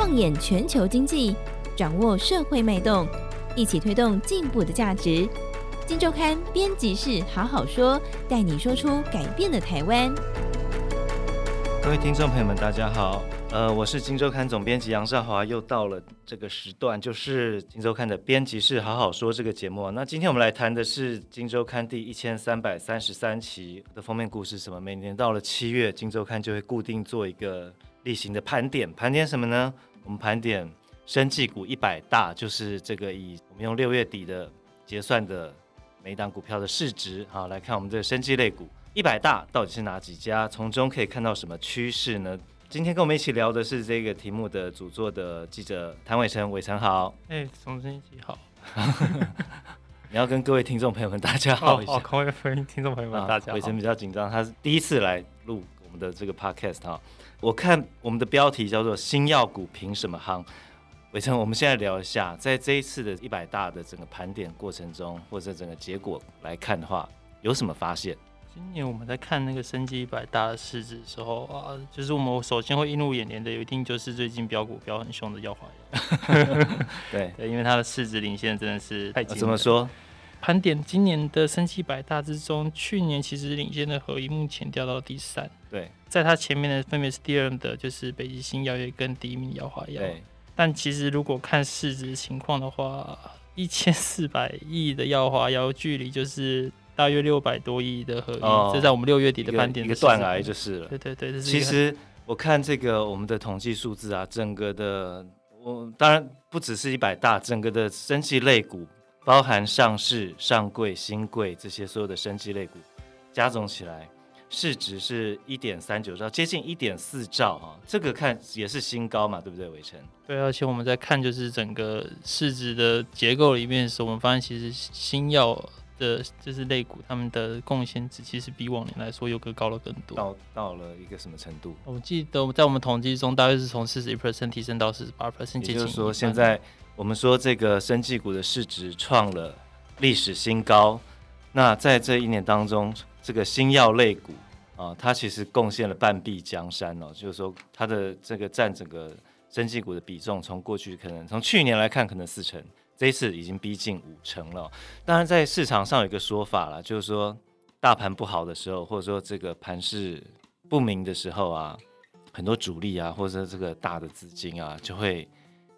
放眼全球经济，掌握社会脉动，一起推动进步的价值。金周刊编辑室好好说，带你说出改变的台湾。各位听众朋友们，大家好，呃，我是金周刊总编辑杨少华，又到了这个时段，就是金周刊的编辑室好好说这个节目。那今天我们来谈的是金周刊第一千三百三十三期的封面故事，什么？每年到了七月，金周刊就会固定做一个例行的盘点，盘点什么呢？我们盘点生技股一百大，就是这个以我们用六月底的结算的每一档股票的市值，好来看我们这个生技类股一百大到底是哪几家，从中可以看到什么趋势呢？今天跟我们一起聊的是这个题目的主作的记者谭伟成，伟成好。哎，总编辑好。你要跟各位听众朋友们大家好一下。哦，各位听众朋友们大家好。伟成比较紧张，他是第一次来录我们的这个 podcast 哈。我看我们的标题叫做“新药股凭什么夯”，伟成，我们现在聊一下，在这一次的一百大的整个盘点过程中，或者整个结果来看的话，有什么发现？今年我们在看那个升级一百大的市值的时候啊，就是我们首先会映入眼帘的，有一定就是最近标股标很凶的药华药。对对，因为它的市值领先真的是太。怎么说？盘点今年的生技百大之中，去年其实领先的合一目前掉到第三。对，在它前面的分别是第二的，就是北极星药业跟第一名药华药。对，但其实如果看市值情况的话，一千四百亿的耀华药距离就是大约六百多亿的合一，哦、这在我们六月底的盘点的一个断崖就是了。对对对，其实我看这个我们的统计数字啊，整个的我当然不只是一百大，整个的生技类股。包含上市、上柜、新柜这些所有的生技类股，加总起来市值是一点三九兆，接近一点四兆啊！这个看也是新高嘛，对不对，伟成？对，而且我们在看就是整个市值的结构里面的时候，我们发现其实新药的就是类股，他们的贡献值其实比往年来说又更高了更多。到到了一个什么程度？我记得在我们统计中，大约是从四十一 percent 提升到四十八 percent，也就是说现在。我们说这个生技股的市值创了历史新高，那在这一年当中，这个新药类股啊，它其实贡献了半壁江山哦，就是说它的这个占整个生技股的比重，从过去可能从去年来看可能四成，这一次已经逼近五成了。当然，在市场上有一个说法啦，就是说大盘不好的时候，或者说这个盘势不明的时候啊，很多主力啊，或者这个大的资金啊，就会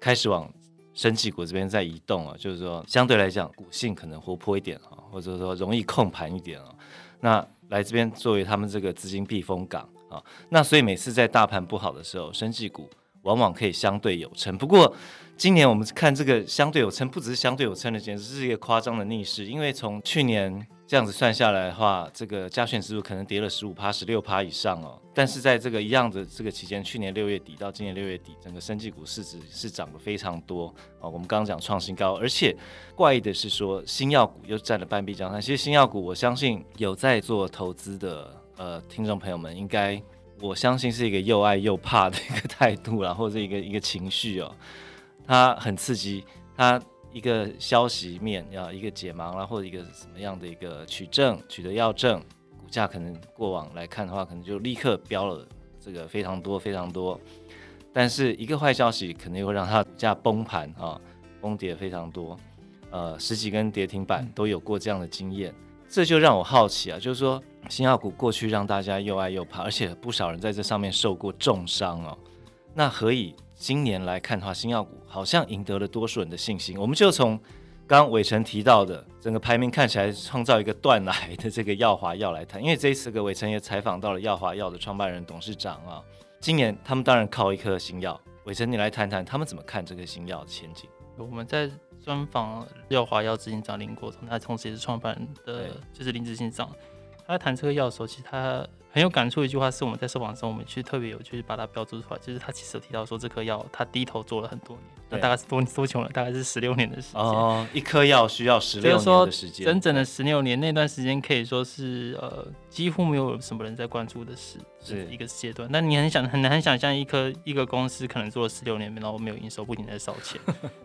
开始往。生技股这边在移动啊，就是说相对来讲股性可能活泼一点啊，或者说容易控盘一点啊。那来这边作为他们这个资金避风港啊，那所以每次在大盘不好的时候，生技股往往可以相对有撑。不过今年我们看这个相对有撑，不只是相对有撑的，简直是一个夸张的逆势，因为从去年。这样子算下来的话，这个加权指数可能跌了十五趴、十六趴以上哦。但是在这个一样的这个期间，去年六月底到今年六月底，整个生技股市值是涨得非常多哦。我们刚刚讲创新高，而且怪异的是说，新药股又占了半壁江山。其实新药股，我相信有在做投资的呃听众朋友们，应该我相信是一个又爱又怕的一个态度啦，或者一个一个情绪哦。它很刺激，它。一个消息面要一个解盲啦，或者一个什么样的一个取证取得要证，股价可能过往来看的话，可能就立刻飙了这个非常多非常多。但是一个坏消息可能会让它股价崩盘啊，崩跌非常多，呃，十几根跌停板都有过这样的经验。这就让我好奇啊，就是说新药股过去让大家又爱又怕，而且不少人在这上面受过重伤哦。那何以？今年来看的话，新药股好像赢得了多数人的信心。我们就从刚刚伟成提到的整个排名看起来创造一个断崖的这个药华药来谈，因为这一次个伟成也采访到了药华药的创办人、董事长啊。今年他们当然靠一颗新药，伟成你来谈谈他们怎么看这个新药的前景。我们在专访药华药执行长林国成，他同时也是创办人的，就是林执行长。他在谈这个药的时候，其实他。很有感触一句话是我们在受访中，我们去特别有去把它标注出来，就是他其实有提到说这颗药他低头做了很多年，那大概是多多久了？大概是十六年的时间。哦，一颗药需要十六年的时间，整整的十六年，那段时间可以说是呃几乎没有什么人在关注的事。是一个阶段，那你很想很难想象一颗一个公司可能做了十六年，然后没有营收，不停在烧钱，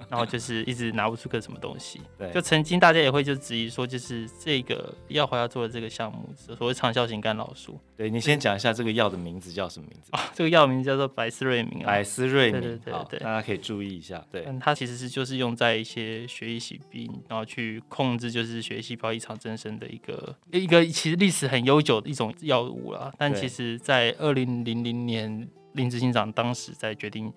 然后就是一直拿不出个什么东西。对，就曾经大家也会就质疑说，就是这个药华要做的这个项目，所谓长效型干扰素，对，你先讲一下这个药的名字叫什么名字？啊，这个药名叫做百思瑞明啊。百思瑞明，对对对对，大家可以注意一下。对，它其实是就是用在一些血液疾病，然后去控制就是血液细胞异常增生的一个一个其实历史很悠久的一种药物啦。但其实，在二零零零年，林执行长当时在决定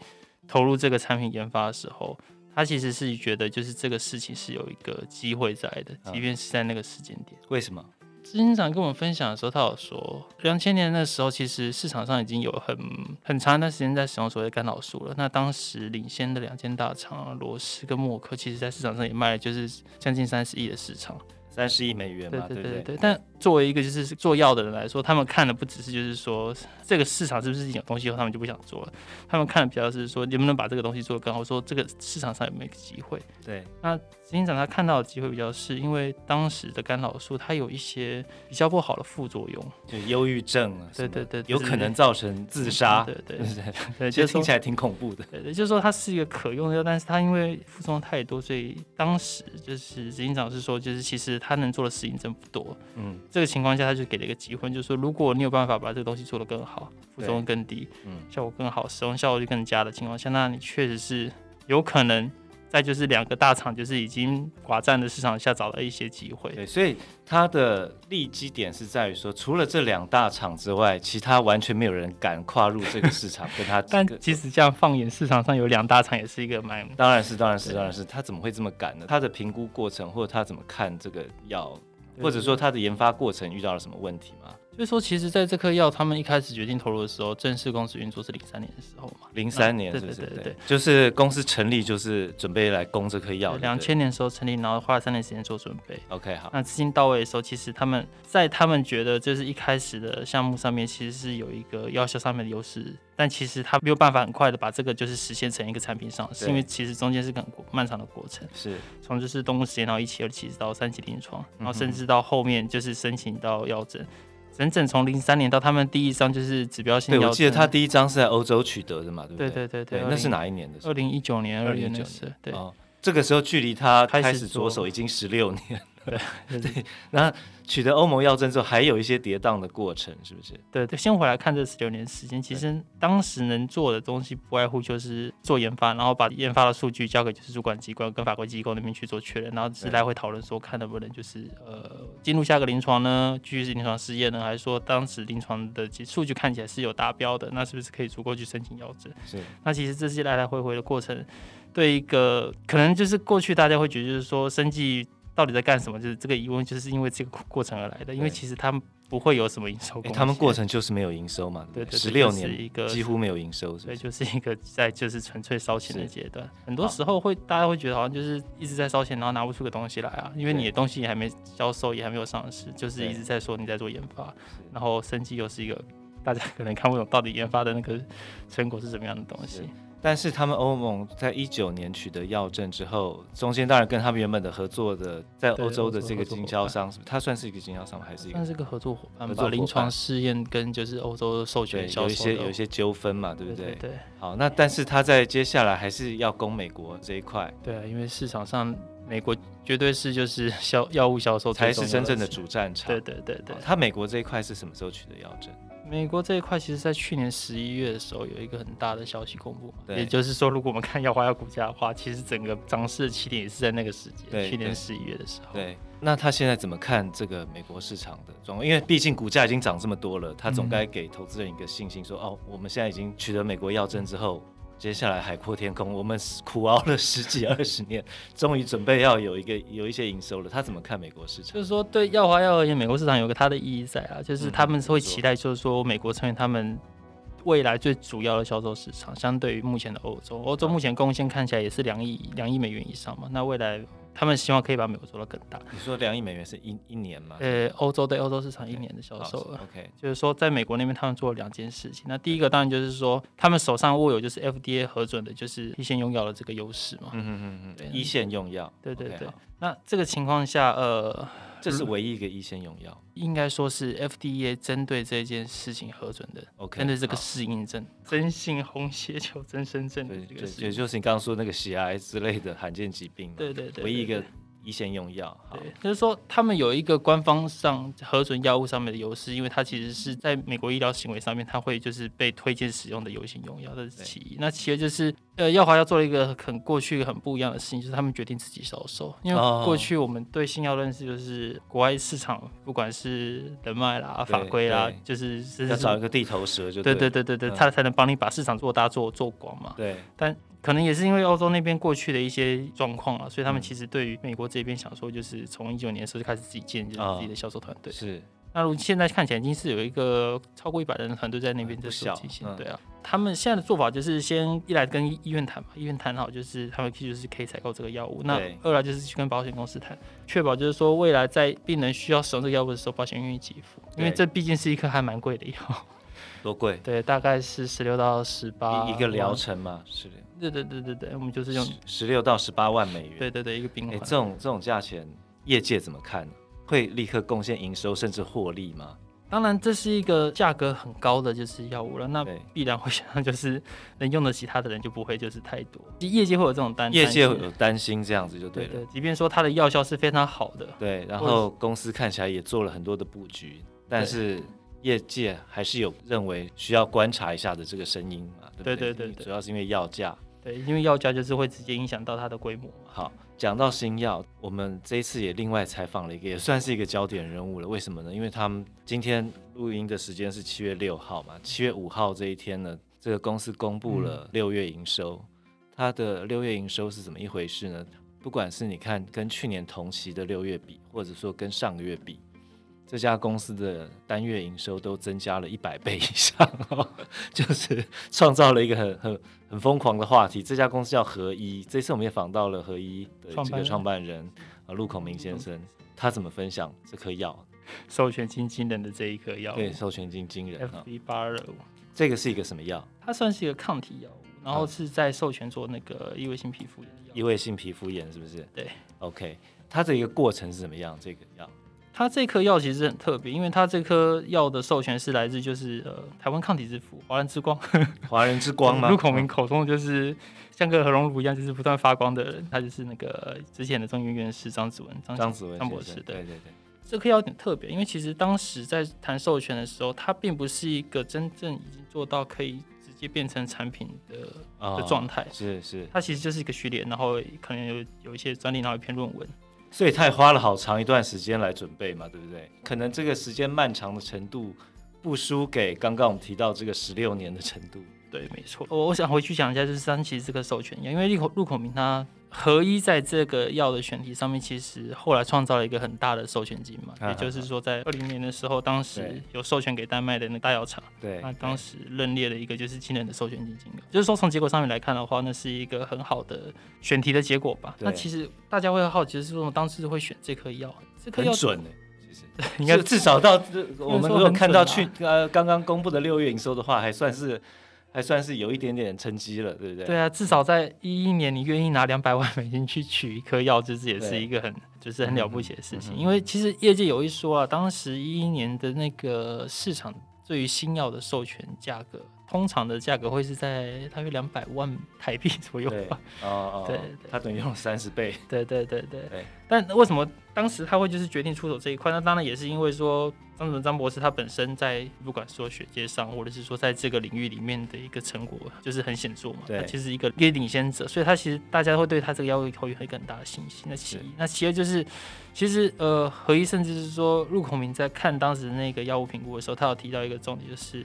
投入这个产品研发的时候。他其实是觉得，就是这个事情是有一个机会在的，即便是在那个时间点。为什么？执行长跟我们分享的时候，他有说，两千年那时候，其实市场上已经有很很长一段时间在使用所谓的干扰素了。那当时领先的两间大厂，罗氏跟默克，其实在市场上也卖了就是将近三十亿的市场。三十亿美元嘛，对对对对，对，对。但作为一个就是做药的人来说，他们看的不只是就是说这个市场是不是有东西后，他们就不想做了。他们看的比较是说，能不能把这个东西做得更好，说这个市场上有没有机会。对。那执行长他看到的机会比较是因为当时的干扰素它有一些比较不好的副作用，就忧郁症啊，对对对，有可能造成自杀。对对对 对，其实听起来挺恐怖的。对对，就是说它是一个可用的药，但是它因为副作用太多，所以当时就是执行长是说，就是其实他能做的事情。真不多，嗯，这个情况下他就给了一个机会，就是说，如果你有办法把这个东西做得更好，副作用更低，嗯，效果更好，使用效率更佳的情况下，那你确实是有可能在就是两个大厂就是已经寡占的市场下找到一些机会。对，所以它的利基点是在于说，除了这两大厂之外，其他完全没有人敢跨入这个市场 跟他。但即使这样放眼市场上有两大厂，也是一个蛮……当然是，当然是，当然是，他怎么会这么敢呢？他的评估过程或者他怎么看这个药？或者说它的研发过程遇到了什么问题吗？就是说，其实在这颗药他们一开始决定投入的时候，正式公司运作是零三年的时候嘛。零三年是不是？对对对，对，就是公司成立就是准备来攻这颗药。两千年的时候成立，然后花了三年时间做准备。OK，好。那资金到位的时候，其实他们在他们觉得就是一开始的项目上面，其实是有一个药效上面的优势，但其实他没有办法很快的把这个就是实现成一个产品上市，因为其实中间是个很漫长的过程。是。从就是动物实验，然后一期、二期到三期临床，然后甚至到后面就是申请到药证。整整从零三年到他们第一张就是指标性药，对，我记得他第一张是在欧洲取得的嘛，对不对？对对对对，那是哪一年的？二零一九年，二零一九年，对。哦，这个时候距离他开始着手已经十六年。对 对，那取得欧盟药证之后，还有一些跌宕的过程，是不是？对对，先回来看这十六年时间，其实当时能做的东西不外乎就是做研发，然后把研发的数据交给就是主管机关跟法规机构那边去做确认，然后只是来回讨论说看能不能就是呃进入下个临床呢，继续是临床试验呢，还是说当时临床的数据看起来是有达标的，那是不是可以足够去申请药证？是。那其实这些来来回回的过程，对一个可能就是过去大家会觉得就是说生技。到底在干什么？就是这个疑问，就是因为这个过程而来的。因为其实他们不会有什么营收，他们过程就是没有营收嘛。对对，十六年一个几乎没有营收，对，就是一个在就是纯粹烧钱的阶段。很多时候会大家会觉得好像就是一直在烧钱，然后拿不出个东西来啊。因为你的东西也还没销售，也还没有上市，就是一直在说你在做研发，然后生技又是一个大家可能看不懂到底研发的那个成果是什么样的东西。但是他们欧盟在一九年取得药证之后，中间当然跟他们原本的合作的在欧洲的这个经销商，是不是？他算是一个经销商还是一个？算是个合作伙伴。合作临床试验跟就是欧洲授权有一些有一些纠纷嘛，对不对？对，对，对。好，那但是他在接下来还是要攻美国这一块。对啊，因为市场上美国绝对是就是销药物销售才是真正的主战场。对对对对。他美国这一块是什么时候取得药证？美国这一块，其实，在去年十一月的时候，有一个很大的消息公布。也就是说，如果我们看药花药股价的话，其实整个涨势的起点也是在那个时间，去年十一月的时候。对，那他现在怎么看这个美国市场的状况？因为毕竟股价已经涨这么多了，他总该给投资人一个信心说，说、嗯、哦，我们现在已经取得美国药证之后。接下来海阔天空，我们苦熬了十几 二十年，终于准备要有一个有一些营收了。他怎么看美国市场？就是说，对耀华药而言，美国市场有个它的意义在啊，就是他们会期待，就是说美国成为他们未来最主要的销售市场，相对于目前的欧洲。欧洲目前贡献看起来也是两亿两亿美元以上嘛，那未来。他们希望可以把美国做到更大。你说两亿美元是一一年吗？呃，欧洲对欧洲市场一年的销售. OK，就是说在美国那边，他们做了两件事情。那第一个当然就是说，他们手上握有就是 FDA 核准的，就是一线用药的这个优势嘛。嗯嗯嗯嗯。对，一线用药。对对对。那这个情况下，呃。这是唯一一个一线用药，应该说是 FDA 针对这件事情核准的。OK，针对这个适应症，真性红血球增生症对，也就是你刚刚说那个血癌之类的罕见疾病。对对对，对，唯一一个一线用药。对，就是说他们有一个官方上核准药物上面的优势，因为它其实是在美国医疗行为上面，它会就是被推荐使用的优先用药，这是其一。那其二就是，呃，药华要做了一个很过去很不一样的事情，就是他们决定自己销售。因为过去我们对新药认识就是国外市场，不管是人脉啦、法规啦，就是要找一个地头蛇就对，对对对对对，他才能帮你把市场做大、做做广嘛。对，但。可能也是因为欧洲那边过去的一些状况啊，所以他们其实对于美国这边想说，就是从一九年的时候就开始自己建立自己的销售团队。是，那如现在看起来已经是有一个超过一百人的团队在那边在做。对啊，他们现在的做法就是先一来跟医院谈嘛，医院谈好就是他们就是可以采购这个药物。那二来就是去跟保险公司谈，确保就是说未来在病人需要使用这个药物的时候，保险愿意给付，因为这毕竟是一颗还蛮贵的药。多贵？对，大概是十六到十八一个疗程嘛，是的。对对对对对，我们就是用十六到十八万美元。对对对，一个病患。这种这种价钱，业界怎么看？会立刻贡献营收甚至获利吗？当然，这是一个价格很高的就是药物了，那必然会想就是能用得起它的人就不会就是太多。业界会有这种担，业界会有担心这样子就对了。对，对，即便说它的药效是非常好的，对，然后公司看起来也做了很多的布局，但是业界还是有认为需要观察一下的这个声音嘛？对对对对，主要是因为药价。对，因为药价就是会直接影响到它的规模。好，讲到新药，我们这一次也另外采访了一个，也算是一个焦点人物了。为什么呢？因为他们今天录音的时间是七月六号嘛，七月五号这一天呢，这个公司公布了六月营收。嗯、它的六月营收是怎么一回事呢？不管是你看跟去年同期的六月比，或者说跟上个月比。这家公司的单月营收都增加了一百倍以上，就是创造了一个很很很疯狂的话题。这家公司叫合一，这次我们也访到了合一的这个创办人啊陆孔明先生，他怎么分享这颗药？授权金惊人的这一颗药，对，授权金惊人。FB 八二五，这个是一个什么药？它算是一个抗体药物，然后是在授权做那个异位性皮肤炎。异位性皮肤炎是不是？对，OK，它的一个过程是怎么样？这个药？它这颗药其实很特别，因为它这颗药的授权是来自就是呃台湾抗体之父华人之光，华人之光嘛？陆孔明口中就是像个核熔炉一样，就是不断发光的人，他就是那个之前的中研院士张子文张张子文张博士。对对对，这颗药有点特别，因为其实当时在谈授权的时候，它并不是一个真正已经做到可以直接变成产品的、哦、的状态，是是，它其实就是一个序列，然后可能有有一些专利，然后一篇论文。所以他也花了好长一段时间来准备嘛，对不对？可能这个时间漫长的程度，不输给刚刚我们提到这个十六年的程度。对，没错。我我想回去讲一下，就是三其实这个授权，因为入口入口名他。合一在这个药的选题上面，其实后来创造了一个很大的授权金嘛，啊、也就是说，在二零年的时候，当时有授权给丹麦的那大药厂，对，那当时认列了一个就是惊人的授权金金额，就是说从结果上面来看的话，那是一个很好的选题的结果吧。那其实大家会好奇的是，说当时会选这颗药，这颗药准呢？其实 应该至少到 我们如果看到去呃刚刚公布的六月营收的话，还算是。还算是有一点点成绩了，对不对？对啊，至少在一一年，你愿意拿两百万美金去取一颗药，这也是一个很就是很了不起的事情。嗯、因为其实业界有一说啊，当时一一年的那个市场对于新药的授权价格。通常的价格会是在大约两百万台币左右吧。哦哦，对，他等于用了三十倍。对对对对。对。但为什么当时他会就是决定出手这一块？那当然也是因为说张主任张博士他本身在不管说学界上，或者是说在这个领域里面的一个成果就是很显著嘛。对。他其实一个业界领先者，所以他其实大家会对他这个药物会有很大的信心。那其一，那其二就是，其实呃，何一甚至是说陆孔明在看当时那个药物评估的时候，他有提到一个重点就是。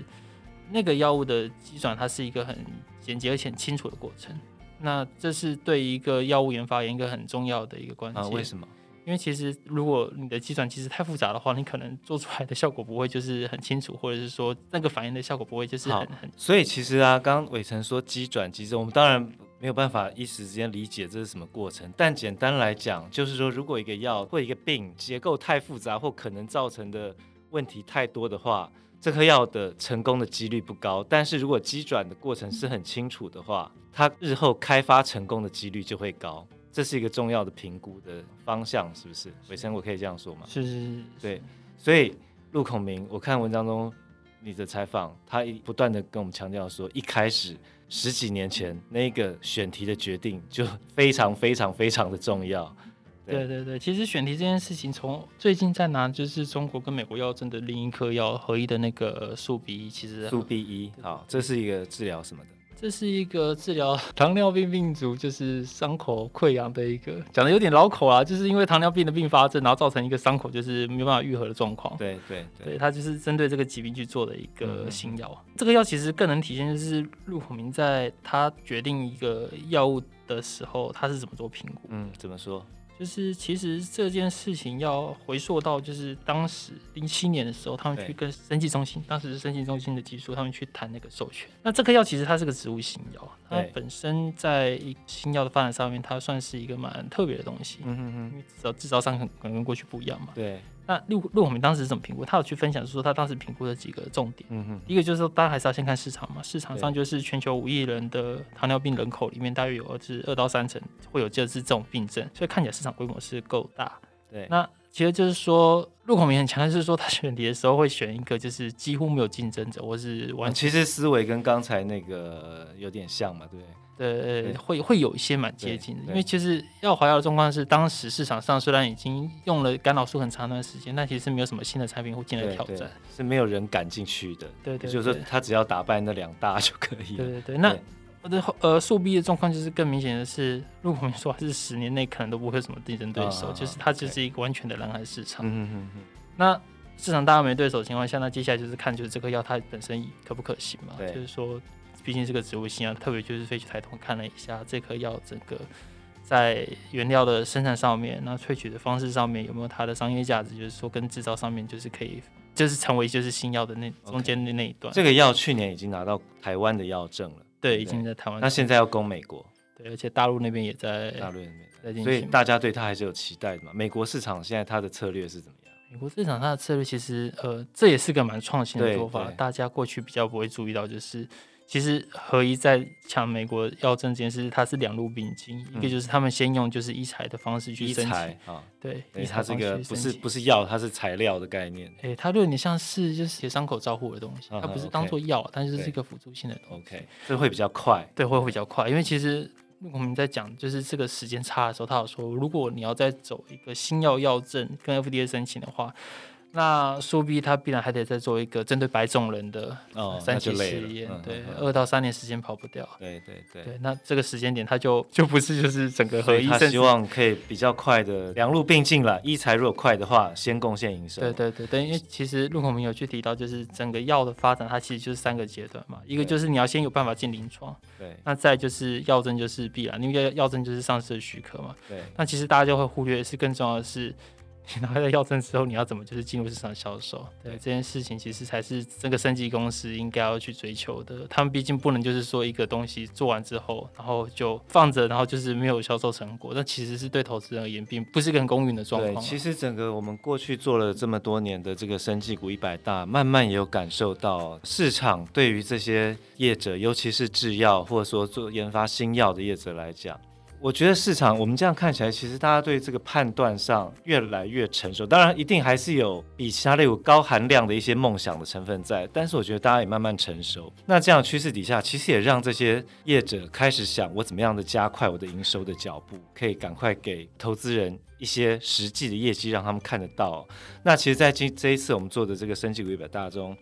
那个药物的机转，它是一个很简洁而且很清楚的过程。那这是对一个药物研发一个很重要的一个关键。啊，为什么？因为其实如果你的机转其实太复杂的话，你可能做出来的效果不会就是很清楚，或者是说那个反应的效果不会就是很很。所以其实啊，刚刚伟成说机转，其实我们当然没有办法一时之间理解这是什么过程。但简单来讲，就是说如果一个药或一个病结构太复杂，或可能造成的问题太多的话。这颗药的成功的几率不高，但是如果机转的过程是很清楚的话，它日后开发成功的几率就会高。这是一个重要的评估的方向，是不是？伟成，我可以这样说吗？是是是。对，所以陆孔明，我看文章中你的采访，他不断的跟我们强调说，一开始十几年前那个选题的决定就非常非常非常的重要。对对对，其实选题这件事情，从最近在拿就是中国跟美国药证的另一颗药合一的那个速 B，其实速 B 一，好，这是一个治疗什么的？这是一个治疗 糖尿病病毒，就是伤口溃疡的一个，讲的有点老口啊，就是因为糖尿病的并发症，然后造成一个伤口就是没有办法愈合的状况。对对对，对，它就是针对这个疾病去做的一个新药。嗯、这个药其实更能体现就是陆孔明在他决定一个药物的时候，他是怎么做评估？嗯，怎么说？就是其实这件事情要回溯到，就是当时零七年的时候，他们去跟生技中心，当时是生技中心的技术，他们去谈那个授权。那这颗药其实它是个植物新药，它本身在新药的发展上面，它算是一个蛮特别的东西。嗯嗯嗯，因为制造制造商可能跟过去不一样嘛。对。那陆陆孔明当时是怎么评估？他有去分享，说他当时评估的几个重点。嗯哼，一个就是说，大家还是要先看市场嘛。市场上就是全球五亿人的糖尿病人口里面，大约有二至二到三成会有这次这种病症，所以看起来市场规模是够大。对，那其实就是说，陆孔明很强，就是说他选题的时候会选一个就是几乎没有竞争者，或是完全。其实思维跟刚才那个有点像嘛，对。对，会会有一些蛮接近的，因为其实要华药的状况是，当时市场上虽然已经用了干扰素很长一段时间，但其实没有什么新的产品会进来挑战，是没有人敢进去的。对对，就是说他只要打败那两大就可以了。对对对，那我的呃速逼的状况就是更明显的是，如果我们说还是十年内可能都不会有什么竞争对手，就是它就是一个完全的蓝海市场。嗯嗯嗯。那市场大家没对手的情况下，那接下来就是看就是这个药它本身可不可行嘛？就是说。毕竟是个植物性啊，特别就是飞去台东看了一下这颗药，整个在原料的生产上面，那萃取的方式上面有没有它的商业价值？就是说跟制造上面就是可以，就是成为就是新药的那中间的那一段。Okay. 这个药去年已经拿到台湾的药证了，对，已经在台湾。那现在要攻美国，对，而且大陆那边也在大陆那边在进行，所以大家对他还是有期待的嘛。美国市场现在它的策略是怎么样？美国市场它的策略其实呃，这也是个蛮创新的做法，大家过去比较不会注意到就是。其实合一在抢美国药证这件事，它是两路并进，嗯、一个就是他们先用就是医材的方式去申请，啊、哦，对，医材这个不是不是药，它是材料的概念。哎，它有点像是就是写伤口照护的东西，它不是当做药，嗯、但是是一个辅助性的东西。OK，这会比较快，对，会比较快，因为其实我们在讲就是这个时间差的时候，他有说，如果你要再走一个新药药证跟 FDA 申请的话。那苏 B 它必然还得再做一个针对白种人的三期试验，对，二到三年时间跑不掉。对对对，对，那这个时间点它就就不是就是整个合一，他希望可以比较快的两路并进了。医材如果快的话，先贡献营收。对对对，等于其实陆孔明有去提到，就是整个药的发展，它其实就是三个阶段嘛。一个就是你要先有办法进临床，对，那再就是药证就是必然，因为药证就是上市的许可嘛。对，那其实大家就会忽略的是更重要的是。拿到药证之后，你要怎么就是进入市场销售？对，这件事情，其实才是这个升级公司应该要去追求的。他们毕竟不能就是说一个东西做完之后，然后就放着，然后就是没有销售成果。那其实是对投资人而言，并不是一个很公允的状况。对，其实整个我们过去做了这么多年的这个升级股一百大，慢慢也有感受到市场对于这些业者，尤其是制药或者说做研发新药的业者来讲。我觉得市场我们这样看起来，其实大家对这个判断上越来越成熟。当然，一定还是有比其他类股高含量的一些梦想的成分在。但是，我觉得大家也慢慢成熟。那这样趋势底下，其实也让这些业者开始想，我怎么样的加快我的营收的脚步，可以赶快给投资人一些实际的业绩，让他们看得到。那其实，在今这一次我们做的这个升级股一百大中。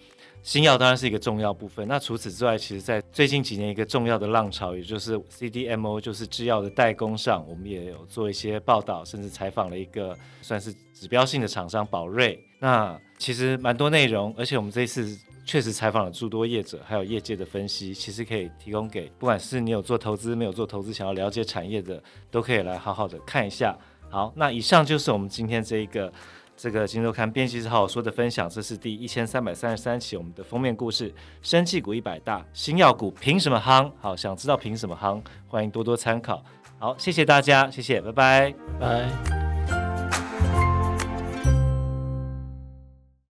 新药当然是一个重要部分。那除此之外，其实，在最近几年一个重要的浪潮，也就是 CDMO，就是制药的代工上，我们也有做一些报道，甚至采访了一个算是指标性的厂商宝瑞。那其实蛮多内容，而且我们这一次确实采访了诸多业者，还有业界的分析，其实可以提供给不管是你有做投资、没有做投资，想要了解产业的，都可以来好好的看一下。好，那以上就是我们今天这一个。这个《金周刊》编辑之后说的分享，这是第一千三百三十三期我们的封面故事。生气股一百大，新药股凭什么夯？好，想知道凭什么夯？欢迎多多参考。好，谢谢大家，谢谢，拜拜，拜。